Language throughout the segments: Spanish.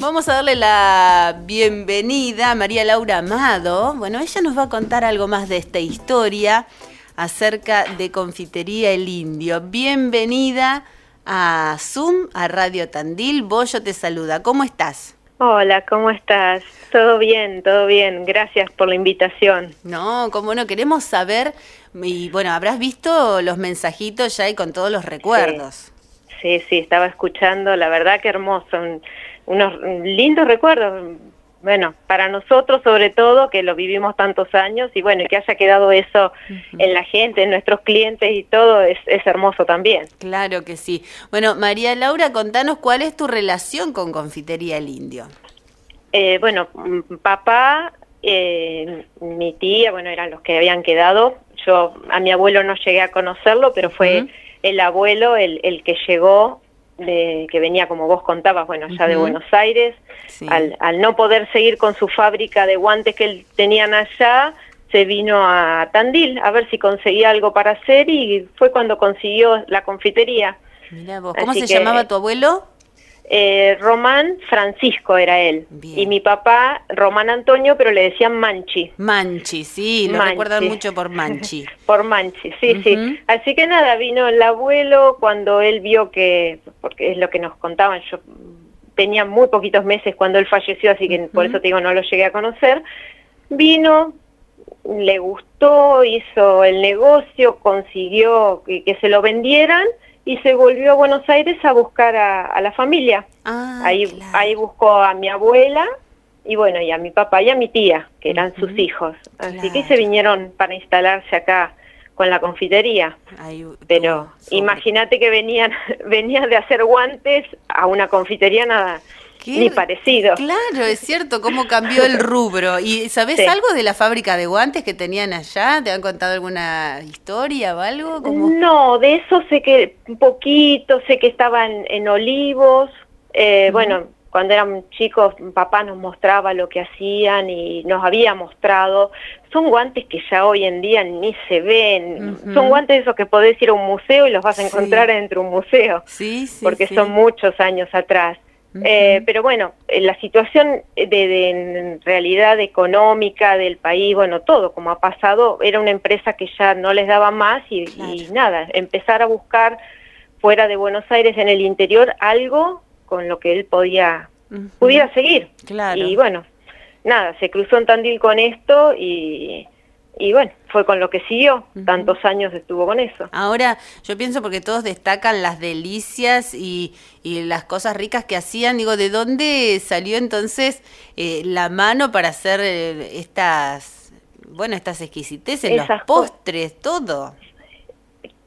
Vamos a darle la bienvenida a María Laura Amado. Bueno, ella nos va a contar algo más de esta historia acerca de Confitería El Indio. Bienvenida a Zoom, a Radio Tandil. Bollo te saluda. ¿Cómo estás? Hola, ¿cómo estás? Todo bien, todo bien. Gracias por la invitación. No, como no, queremos saber, y bueno, habrás visto los mensajitos ya y con todos los recuerdos. Sí, sí, estaba escuchando, la verdad que hermoso, unos lindos recuerdos, bueno, para nosotros sobre todo, que lo vivimos tantos años y bueno, que haya quedado eso en la gente, en nuestros clientes y todo, es, es, hermoso también. Claro que sí. Bueno, María Laura, contanos cuál es tu relación con Confitería El Indio. Eh, bueno, papá, eh, mi tía, bueno, eran los que habían quedado. Yo a mi abuelo no llegué a conocerlo, pero fue el abuelo el, el que llegó que venía, como vos contabas, bueno, ya de Buenos Aires, al, al, no poder seguir con su fábrica de guantes que él tenían allá, se vino a Tandil a ver si conseguía algo para hacer y fue cuando consiguió la confitería. ¿cómo se llamaba tu abuelo? Eh, Román Francisco era él. Y mi papá, Román Antonio, pero le decían Manchi. Manchi, sí, lo recuerdan mucho por Manchi. por Manchi, sí, sí. Así que nada, vino el abuelo cuando él vio que, porque es lo que nos contaban, yo tenía muy poquitos meses cuando él falleció, así que por eso te digo, no lo llegué a conocer. Vino, le gustó, hizo el negocio, consiguió que se lo vendieran y se volvió a Buenos Aires a buscar a, la familia. Ah, ahí, ahí buscó a mi abuela y bueno, y a mi papá y a mi tía, que eran sus hijos. Así que se vinieron para instalarse acá con la confitería. Pero imagínate que venían, venían de hacer guantes a una confitería nada ni parecido. Claro, es cierto, cómo cambió el rubro. ¿Y sabes algo de la fábrica de guantes que tenían allá? ¿Te han contado alguna historia o algo? No, de eso sé que un poquito, sé que estaban en Olivos. Eh, bueno, cuando eran chicos, papá nos mostraba lo que hacían y nos había mostrado. Son guantes que ya hoy en día ni se ven. Son guantes esos que podés ir a un museo y los vas a encontrar dentro de un museo. Sí, sí. Porque son muchos años atrás. Eh, pero bueno, eh, la situación de, en realidad económica del país, bueno, todo como ha pasado, era una empresa que ya no les daba más y, nada, empezar a buscar fuera de Buenos Aires, en el interior, algo con lo que él podía, pudiera seguir. Y bueno, nada, se cruzó en Tandil con esto y y bueno, fue con lo que siguió, tantos años estuvo con eso. Ahora, yo pienso porque todos destacan las delicias y, y las cosas ricas que hacían, digo, ¿de dónde salió entonces eh, la mano para hacer eh, estas, bueno, estas exquisiteces, los postres, todo?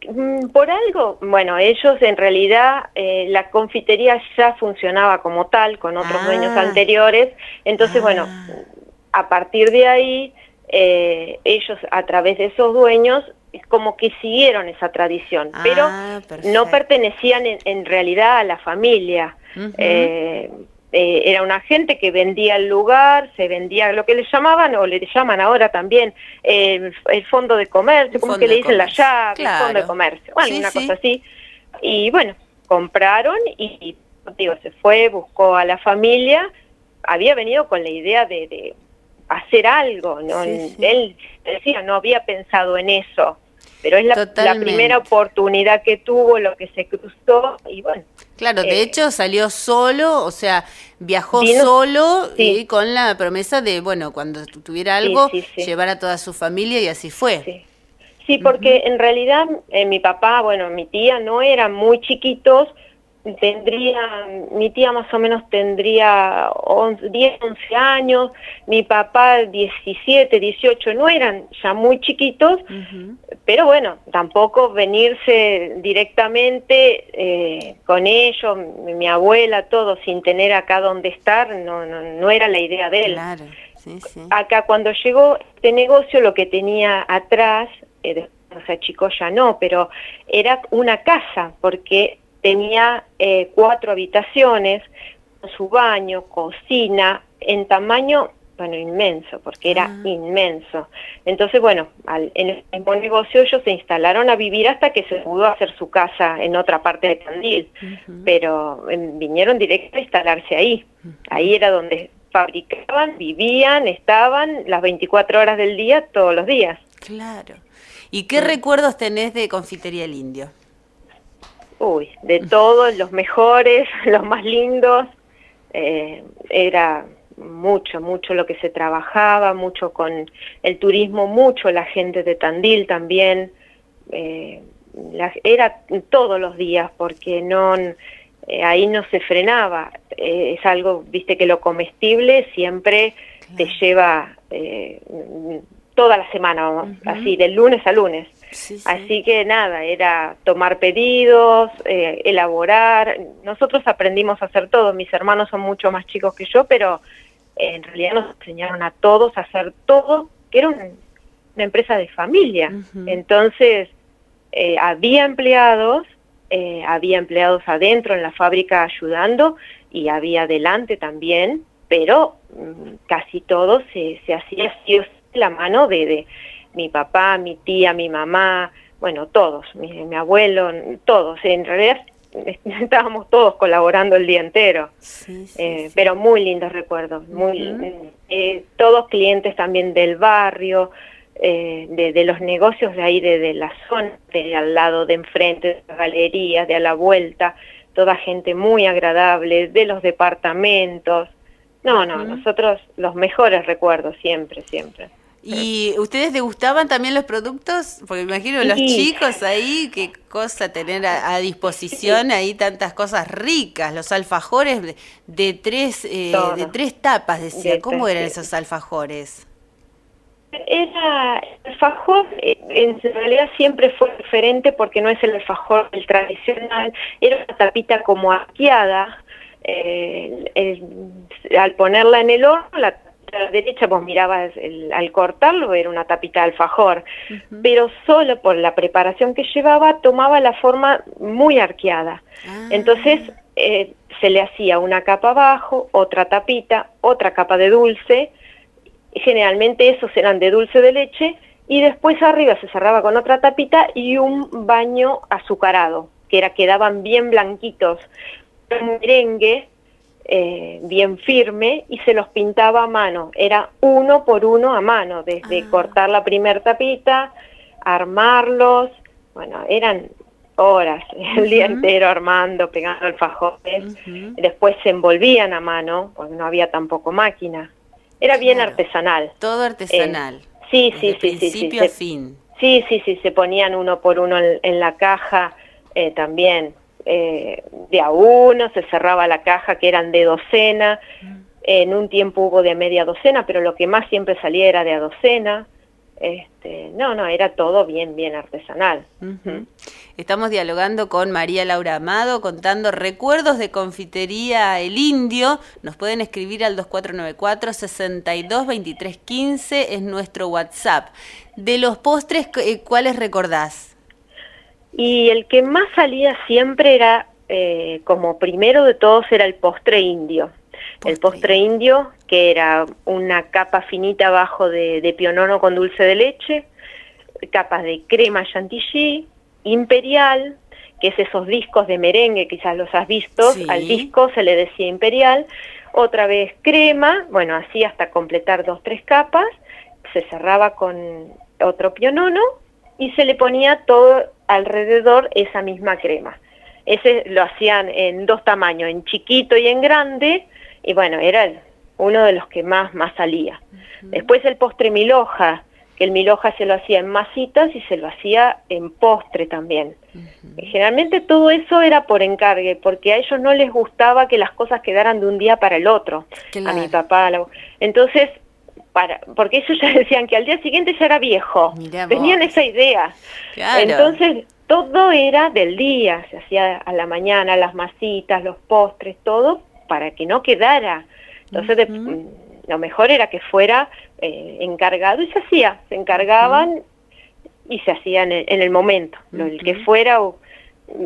Mm, por algo, bueno, ellos en realidad, eh, la confitería ya funcionaba como tal, con otros dueños ah. anteriores, entonces, bueno, ah. a partir de ahí eh, ellos a través de esos dueños como que siguieron esa tradición, ah, pero no pertenecían en, realidad a la familia. Eh, eh, era una gente que vendía el lugar, se vendía lo que le llamaban, o le llaman ahora también, el fondo de comercio, como que le dicen la llave, el fondo de comercio, bueno, una cosa así. Y bueno, compraron y, digo, se fue, buscó a la familia, había venido con la idea de hacer algo, ¿no? Él decía, no había pensado en eso, pero es la, primera oportunidad que tuvo, lo que se cruzó y bueno. Claro, de eh, hecho salió solo, o sea, viajó solo y con la promesa de, bueno, cuando tuviera algo, llevar a toda su familia y así fue. Sí, porque en realidad eh, mi papá, bueno, mi tía no eran muy chiquitos, tendría, mi tía más o menos tendría 10, 11 años, mi papá 17, 18, no eran ya muy chiquitos, pero bueno, tampoco venirse directamente eh, con ellos, mi, abuela, todo, sin tener acá donde estar, no, no, no era la idea de él. Acá cuando llegó este negocio, lo que tenía atrás, eh, o sea, chicos ya no, pero era una casa, porque tenía eh, cuatro habitaciones, su baño, cocina, en tamaño bueno, inmenso, porque era ah. inmenso. Entonces, bueno, en el mismo negocio ellos se instalaron a vivir hasta que se pudo hacer su casa en otra parte de Tandil, pero em, vinieron directo a instalarse ahí. Ahí era donde fabricaban, vivían, estaban las 24 horas del día, todos los días. Claro. ¿Y qué recuerdos tenés de Confitería El Indio? Uy, de todos, los mejores, los más lindos. Eh, era mucho, mucho lo que se trabajaba, mucho con el turismo, mucho la gente de Tandil también. Eh, era todos los días porque no eh, ahí no se frenaba. Es algo, viste que lo comestible siempre te lleva toda la semana, así, de lunes a lunes. Así que nada, era tomar pedidos, elaborar. Nosotros aprendimos a hacer todo. Mis hermanos son mucho más chicos que yo, pero en realidad nos enseñaron a todos a hacer todo, que era una empresa de familia. Entonces, eh, había empleados, eh, había empleados adentro en la fábrica ayudando y había adelante también, pero mm, casi todo se, se hacía así la mano de, de, mi papá, mi tía, mi mamá, bueno, todos, mi, mi abuelo, todos. En realidad estábamos todos colaborando el día entero. Eh, pero muy lindos recuerdos, muy eh, todos clientes también del barrio, eh, de, los negocios de ahí, de, la zona, de al lado de enfrente, de las galerías, de a la vuelta, toda gente muy agradable, de los departamentos. No, no, nosotros los mejores recuerdos siempre, siempre. ¿Y ustedes degustaban también los productos? Porque me imagino los chicos ahí, qué cosa tener a, disposición ahí tantas cosas ricas, los alfajores de, tres eh, de tres tapas, decía. ¿Cómo eran esos alfajores? Era el alfajor, eh, en realidad siempre fue diferente porque no es el alfajor el tradicional, era una tapita como arqueada, eh, al ponerla en el horno la la derecha vos mirabas al cortarlo, era una tapita de alfajor, pero solo por la preparación que llevaba tomaba la forma muy arqueada. Ah. Entonces eh, se le hacía una capa abajo, otra tapita, otra capa de dulce, generalmente esos eran de dulce de leche, y después arriba se cerraba con otra tapita y un baño azucarado, que era quedaban bien blanquitos. Un merengue eh, bien firme y se los pintaba a mano. Era uno por uno a mano, desde ah. cortar la primer tapita, armarlos, bueno, eran horas, el día entero armando, pegando alfajores, después se envolvían a mano, porque no había tampoco máquina. Era bien artesanal. Todo artesanal. Eh, sí, sí, sí, principio sí, a fin. Sí, sí, sí, se ponían uno por uno en, la caja eh, también eh, de a uno, se cerraba la caja que eran de docena, en un tiempo hubo de media docena, pero lo que más siempre salía era de a docena. Este, no, no, era todo bien, bien artesanal. Estamos dialogando con María Laura Amado, contando recuerdos de confitería El Indio. Nos pueden escribir al 2494 622315 es nuestro WhatsApp. De los postres, eh, ¿cuáles recordás? Y el que más salía siempre era, eh, como primero de todos, era el postre indio. El postre indio, que era una capa finita abajo de, de pionono con dulce de leche, capas de crema chantilly, imperial, que es esos discos de merengue, quizás los has visto, al disco se le decía imperial, otra vez crema, bueno, así hasta completar dos, tres capas, se cerraba con otro pionono y se le ponía todo alrededor esa misma crema. Ese lo hacían en dos tamaños, en chiquito y en grande, y bueno, era uno de los que más, más salía. Después el postre miloja, que el miloja se lo hacía en masitas y se lo hacía en postre también. Generalmente todo eso era por encargue, porque a ellos no les gustaba que las cosas quedaran de un día para el otro. A mi papá. Entonces para, porque ellos ya decían que al día siguiente ya era viejo, tenían esa idea. Entonces todo era del día, se hacía a la mañana, las masitas, los postres, todo para que no quedara. Entonces mm, lo mejor era que fuera eh, encargado y se hacía, se encargaban y se hacían en, el momento, lo, el que fuera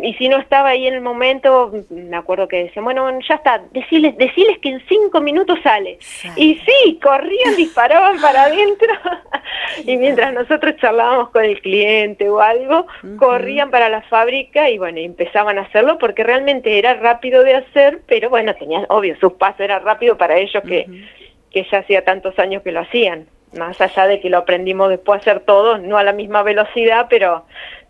y si no estaba ahí en el momento, me acuerdo que decían, bueno, ya está, deciles, deciles que en cinco minutos sale. Y sí, corrían, disparaban para adentro, y mientras nosotros charlábamos con el cliente o algo, corrían para la fábrica y bueno, empezaban a hacerlo porque realmente era rápido de hacer, pero bueno, tenían, obvio, sus pasos era rápido para ellos que, que ya hacía tantos años que lo hacían. Más allá de que lo aprendimos después a hacer todo, no a la misma velocidad, pero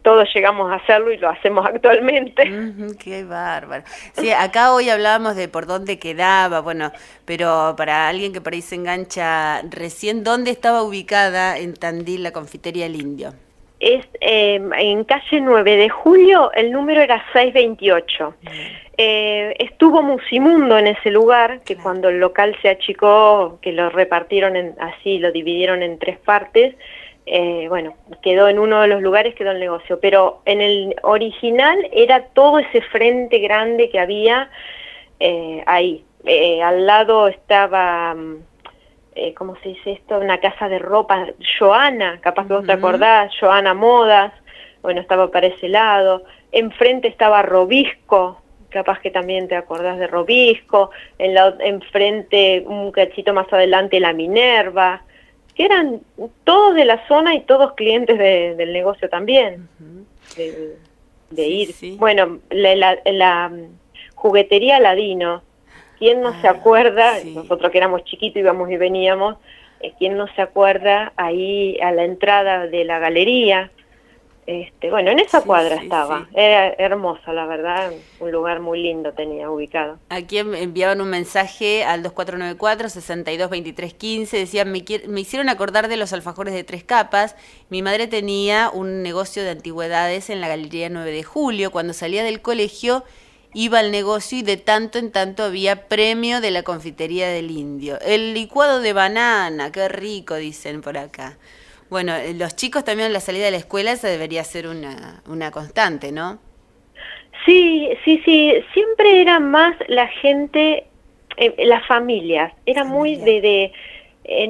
todos llegamos a hacerlo y lo hacemos actualmente. qué bárbaro. Sí, acá hoy hablábamos de por dónde quedaba, bueno, pero para alguien que por ahí se engancha recién, ¿dónde estaba ubicada en Tandil la confitería El Indio? Es em, en calle 9 de julio, el número era 628. Eh, estuvo Musimundo en ese lugar, que cuando el local se achicó, que lo repartieron en, así, lo dividieron en tres partes, eh, bueno, quedó en uno de los lugares, quedó el negocio, pero en el original era todo ese frente grande que había eh, ahí. Eh, al lado estaba, mm, ¿cómo se dice esto? Una casa de ropa, Joana, capaz que vos te acordás, Joana Modas, bueno, estaba para ese lado. Enfrente estaba Robisco, capaz que también te acordás de Robisco. En la, enfrente, un cachito más adelante, la Minerva que eran todos de la zona y todos clientes del negocio también, de, ir. Bueno, la, mm, juguetería Ladino, ¿quién no se ah, acuerda? Nosotros que éramos chiquitos íbamos y veníamos, eh, ¿quién no se acuerda ahí a la entrada de la galería? Este, bueno, en esa cuadra estaba, era hermosa, la verdad, un lugar muy lindo tenía ubicado. Aquí enviaban un mensaje al 2494-622315, decían, me, me hicieron acordar de los alfajores de tres capas, mi madre tenía un negocio de antigüedades en la Galería 9 de Julio, cuando salía del colegio iba al negocio y de tanto en tanto había premio de la confitería del indio. El licuado de banana, qué rico, dicen por acá. Bueno, eh, los chicos también la salida de la escuela, esa debería ser una, una constante, ¿no? Sí, sí, sí, siempre era más la gente, eh, las familias, era muy de, de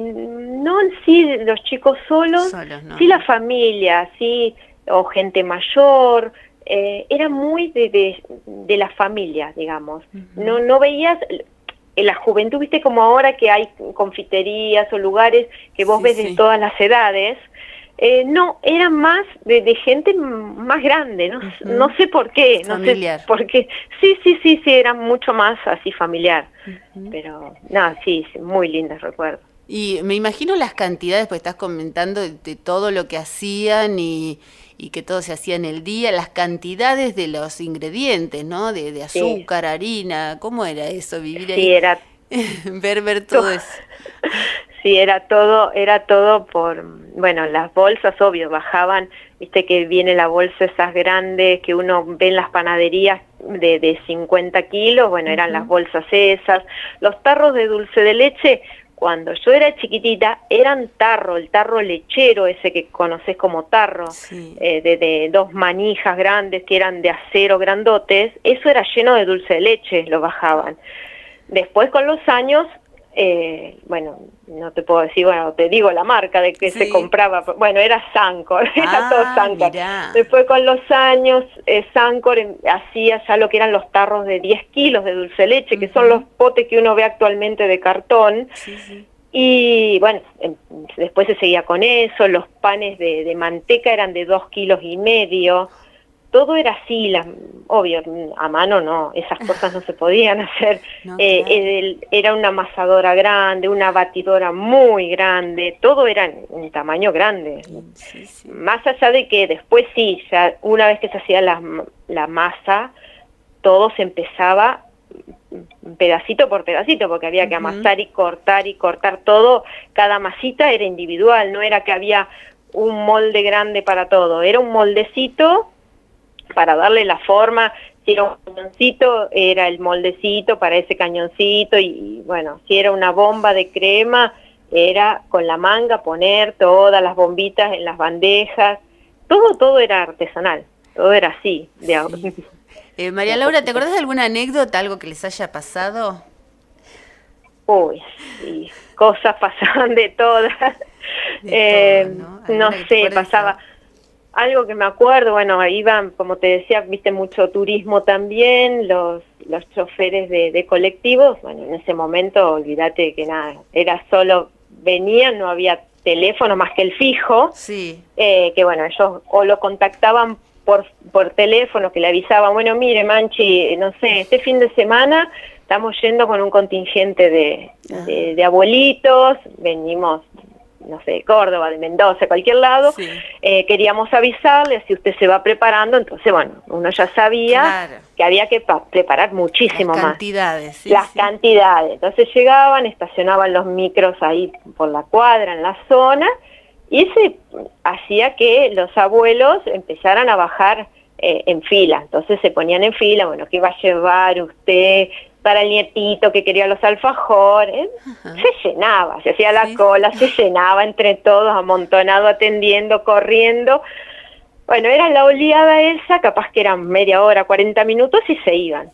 no en sí los chicos solos, sí la familia, sí, o gente mayor, eh, era muy de, de, de la familia, digamos. No, no veías, en la juventud, viste como ahora que hay confiterías o lugares que vos ves de todas las edades, eh, no, era más de, gente más grande, no, no sé por qué, no sé por qué. Sí, sí, sí, sí, era mucho más así familiar, pero nada, sí, muy lindos recuerdos. Y me imagino las cantidades, pues estás comentando de todo lo que hacían y, y que todo se hacía en el día, las cantidades de los ingredientes, ¿no? De, de azúcar, harina, ¿cómo era eso? Vivir sí, era... ver, ver todo eso. Sí, era todo, era todo por, bueno, las bolsas, obvio, bajaban, viste que viene la bolsa esas grandes que uno ve en las panaderías de, de 50 kilos, bueno, eran las bolsas esas, los tarros de dulce de leche, cuando yo era chiquitita eran tarro, el tarro lechero, ese que conoces como tarro, eh, de, dos manijas grandes que eran de acero grandotes, eso era lleno de dulce de leche, lo bajaban. Después con los años eh, bueno, no te puedo decir, bueno, te digo la marca de que se compraba, bueno, era Sancor, era todo ah, Sancor. Después con los años, eh, Sancor hacía ya lo que eran los tarros de 10 kilos de dulce leche, que son los potes que uno ve actualmente de cartón. Y bueno, em, después se seguía con eso, los panes de, de manteca eran de 2 kilos y medio todo era así, la, obvio, a mano no, esas cosas no se podían hacer. Eh, era una amasadora grande, una batidora muy grande, todo era en un tamaño grande. Más allá de que después sí, ya una vez que se hacía la, la masa, todo se empezaba pedacito por pedacito, porque había que amasar y cortar y cortar todo, cada masita era individual, no era que había un molde grande para todo, era un moldecito para darle la forma, si era un cañoncito, era el moldecito para ese cañoncito y bueno, si era una bomba de crema, era con la manga poner todas las bombitas en las bandejas, todo, todo era artesanal, todo era así. Eh, María Laura, ¿te acuerdas de alguna anécdota, algo que les haya pasado? Uy, sí, cosas pasaban de todas. eh, ¿no? sé, pasaba algo que me acuerdo, bueno, iban, como te decía, viste mucho turismo también, los, los choferes de, colectivos, bueno, en ese momento, olvídate que nada, era solo, venían, no había teléfono más que el fijo, sí. Eh, que bueno, ellos o lo contactaban por, por teléfono, que le avisaban, bueno, mire, Manchi, no sé, este fin de semana estamos yendo con un contingente de, de abuelitos, venimos no sé, de Córdoba, de Mendoza, cualquier lado, eh, queríamos avisarle si usted se va preparando, entonces bueno, uno ya sabía que había que preparar muchísimo Las cantidades, más. Las cantidades. Entonces llegaban, estacionaban los micros ahí por la cuadra, en la zona, y ese hacía que los abuelos empezaran a bajar eh, en fila. Entonces se ponían en fila, bueno, ¿qué va a llevar usted? Para el nietito que quería los alfajores, se llenaba, se hacía la cola, se llenaba entre todos, amontonado, atendiendo, corriendo. Bueno, era la oleada esa, capaz que eran media hora, 40 minutos y se iban.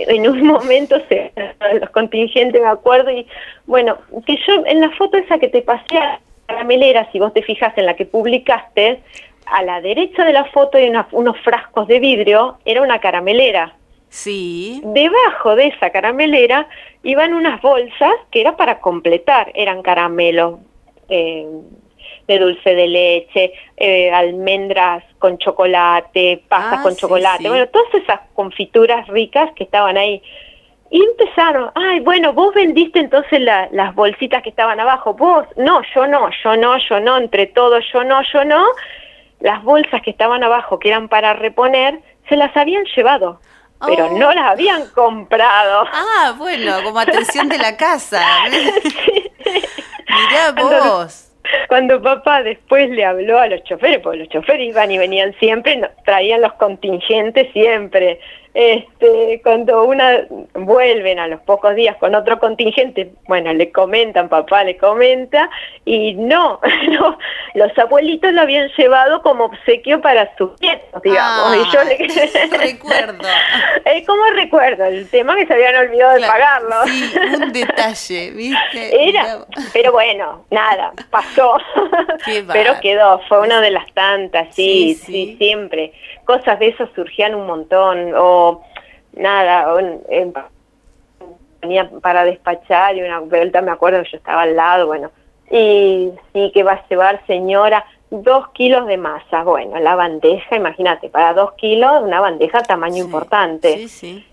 En un momento se, los contingentes, me acuerdo, y bueno, que yo en la foto esa que te pasé a la caramelera, si vos te fijas en la que publicaste, a la derecha de la foto hay unos frascos de vidrio, era una caramelera Sí. Debajo de esa caramelera iban unas bolsas que era para completar, eran caramelos eh, de dulce de leche, eh, almendras con chocolate, pastas ah, con chocolate, bueno, todas esas confituras ricas que estaban ahí. Y empezaron, ay, bueno, vos vendiste entonces las bolsitas que estaban abajo, vos, no, yo no, yo no, yo no, entre todos, yo no, yo no. Las bolsas que estaban abajo, que eran para reponer, se las habían llevado pero no las habían comprado. Ah, bueno, como atención de la casa. Mirá vos. Cuando papá después le habló a los choferes, porque los choferes iban y venían siempre, traían los contingentes siempre, este, cuando una vuelven a los pocos días con otro contingente, bueno, le comentan, papá le comenta, y no, no los abuelitos lo habían llevado como obsequio para sus nietos, digamos. y yo le... recuerdo. Eh, ¿Cómo recuerdo? El tema que se habían olvidado de pagarlo. Sí, un detalle, ¿viste? Era, pero bueno, nada, pasó. pero quedó, fue una de las tantas, sí, sí, siempre. Cosas de esas surgían un montón, o nada, venía para despachar y una vuelta me acuerdo que yo estaba al lado, bueno, y sí que va a llevar señora dos kilos de masa, bueno, la bandeja, imagínate, para dos kilos, una bandeja tamaño importante,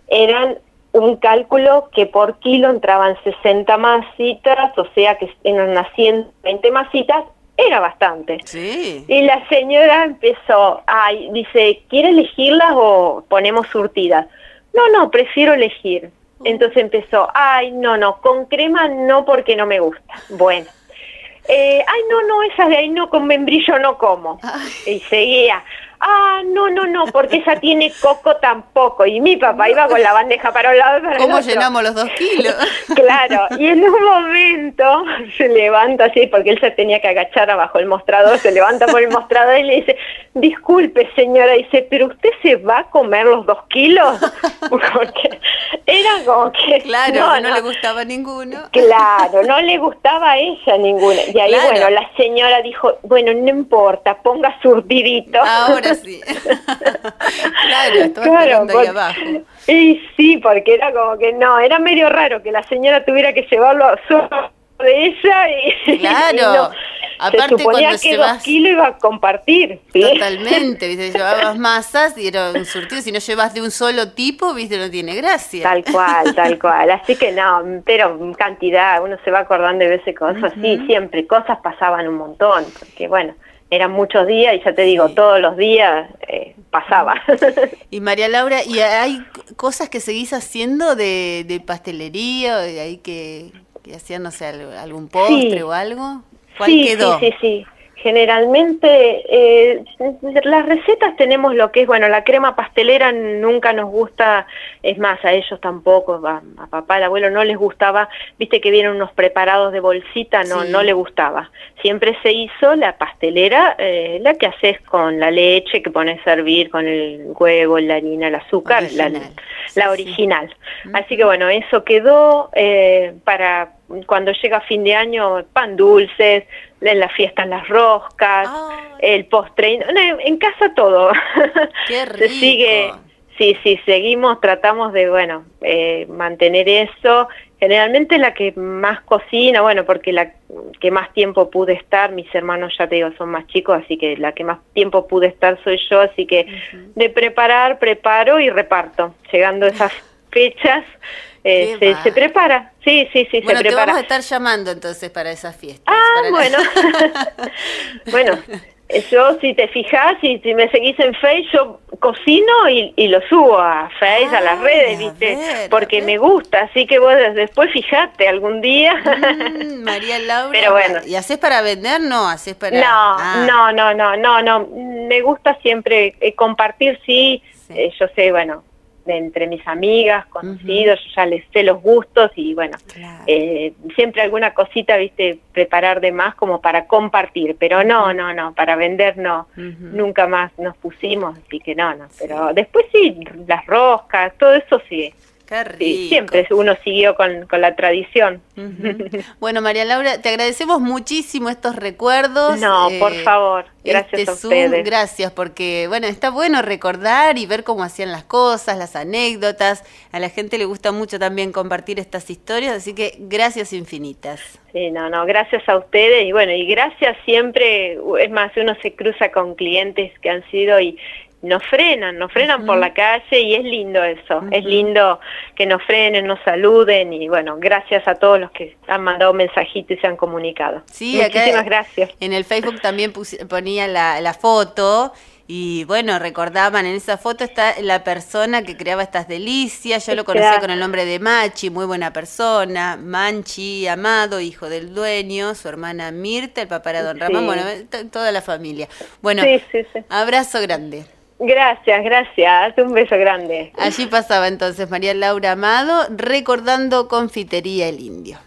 eran un cálculo que por kilo entraban 60 masitas, o sea que eran unas 120 masitas, era bastante. Sí. Y la señora empezó, ay, dice, ¿quiere elegirlas o ponemos surtidas? No, no, prefiero elegir. Entonces empezó, ay, no, no, con crema no porque no me gusta. Bueno. Eh, ay, no, no, esas de ahí no, con membrillo no como. Y seguía, ah, no, no, no, porque esa tiene coco tampoco. Y mi papá iba con la bandeja para un lado y para ¿Cómo el otro. llenamos los dos kilos? claro, y en un momento se levanta así, porque él se tenía que agachar abajo el mostrador, se levanta por el mostrador y le dice, disculpe señora, dice, pero usted se va a comer los dos kilos? Porque era como que... Claro, no, le gustaba ninguno. Claro, no le gustaba a ella ninguna. Y ahí, bueno, la señora dijo, bueno, no importa, ponga surdidito. Ahora claro, estaba claro, ahí abajo. Y sí, porque era como que no, era medio raro que la señora tuviera que llevarlo solo de ella y, claro. Aparte, se suponía que dos kilos iba a compartir. Totalmente, ¿viste? llevabas masas y era un surtido. Si no llevas de un solo tipo, ¿viste? no tiene gracia. Tal cual, tal cual. Así que no, pero cantidad, uno se va acordando de veces cosas. Sí, siempre, cosas pasaban un montón, porque bueno, eran muchos días y ya te digo, todos los días eh, pasaba. Y María Laura, ¿y hay cosas que seguís haciendo de, de pastelería? ¿Hay que, que hacían, no sé, algún postre o algo? ¿Cuál sí, quedó? Sí, sí, sí. Generalmente eh, las recetas tenemos lo que es, bueno, la crema pastelera nunca nos gusta, es más, a ellos tampoco, a, papá, al abuelo no les gustaba, viste que vienen unos preparados de bolsita, no, no le gustaba. Siempre se hizo la pastelera, eh, la que haces con la leche que pones a hervir, con el huevo, la harina, el azúcar, la, la original. Así que bueno, eso quedó eh, para cuando llega fin de año, pan dulces, en las fiestas las roscas, el postre, en casa todo. Qué rico. Se sigue, sí, sí, seguimos, tratamos de, bueno, eh, mantener eso. Generalmente la que más cocina, bueno, porque la que más tiempo pude estar, mis hermanos ya te digo, son más chicos, así que la que más tiempo pude estar soy yo, así que de preparar, preparo y reparto. Llegando esas fechas, eh, se, se, prepara, sí, sí, sí, bueno, se prepara. Te vamos a estar llamando entonces para esas fiestas. Ah, bueno. bueno, yo si te fijas, y si me seguís en Face, yo cocino y, y lo subo a Face, a las redes, ¿viste? Porque me gusta, así que vos después fijate algún día. Mm, María Laura. Pero bueno. ¿Y haces para vender? No, haces para... No, ah. no, no, no, no, no. Me gusta siempre eh, compartir, sí. sí. Eh, yo sé, bueno, de entre mis amigas, conocidos, yo ya les sé los gustos y bueno, eh, siempre alguna cosita, viste, preparar de más como para compartir, pero no, no, no, para vender no, nunca más nos pusimos, así que no, no, pero después sí, las roscas, todo eso sí. Sí, siempre uno siguió con, con la tradición. Bueno, María Laura, te agradecemos muchísimo estos recuerdos. No, por eh, favor, gracias este a ustedes. gracias, porque bueno, está bueno recordar y ver cómo hacían las cosas, las anécdotas. A la gente le gusta mucho también compartir estas historias, así que gracias infinitas. Sí, no, no, gracias a ustedes y bueno, y gracias siempre, es más, uno se cruza con clientes que han sido y nos frenan, nos frenan por la calle y es lindo eso, es lindo que nos frenen, nos saluden y bueno, gracias a todos los que han mandado mensajitos y se han comunicado. Sí, Muchísimas gracias. En el Facebook también ponía la, la foto y bueno, recordaban, en esa foto está la persona que creaba estas delicias, yo lo conocía con el nombre de Machi, muy buena persona, Manchi, amado, hijo del dueño, su hermana Mirta, el papá era don Ramón, bueno, toda la familia. Bueno, abrazo grande. Gracias, gracias. Un beso grande. Allí pasaba entonces María Laura Amado recordando Confitería El Indio.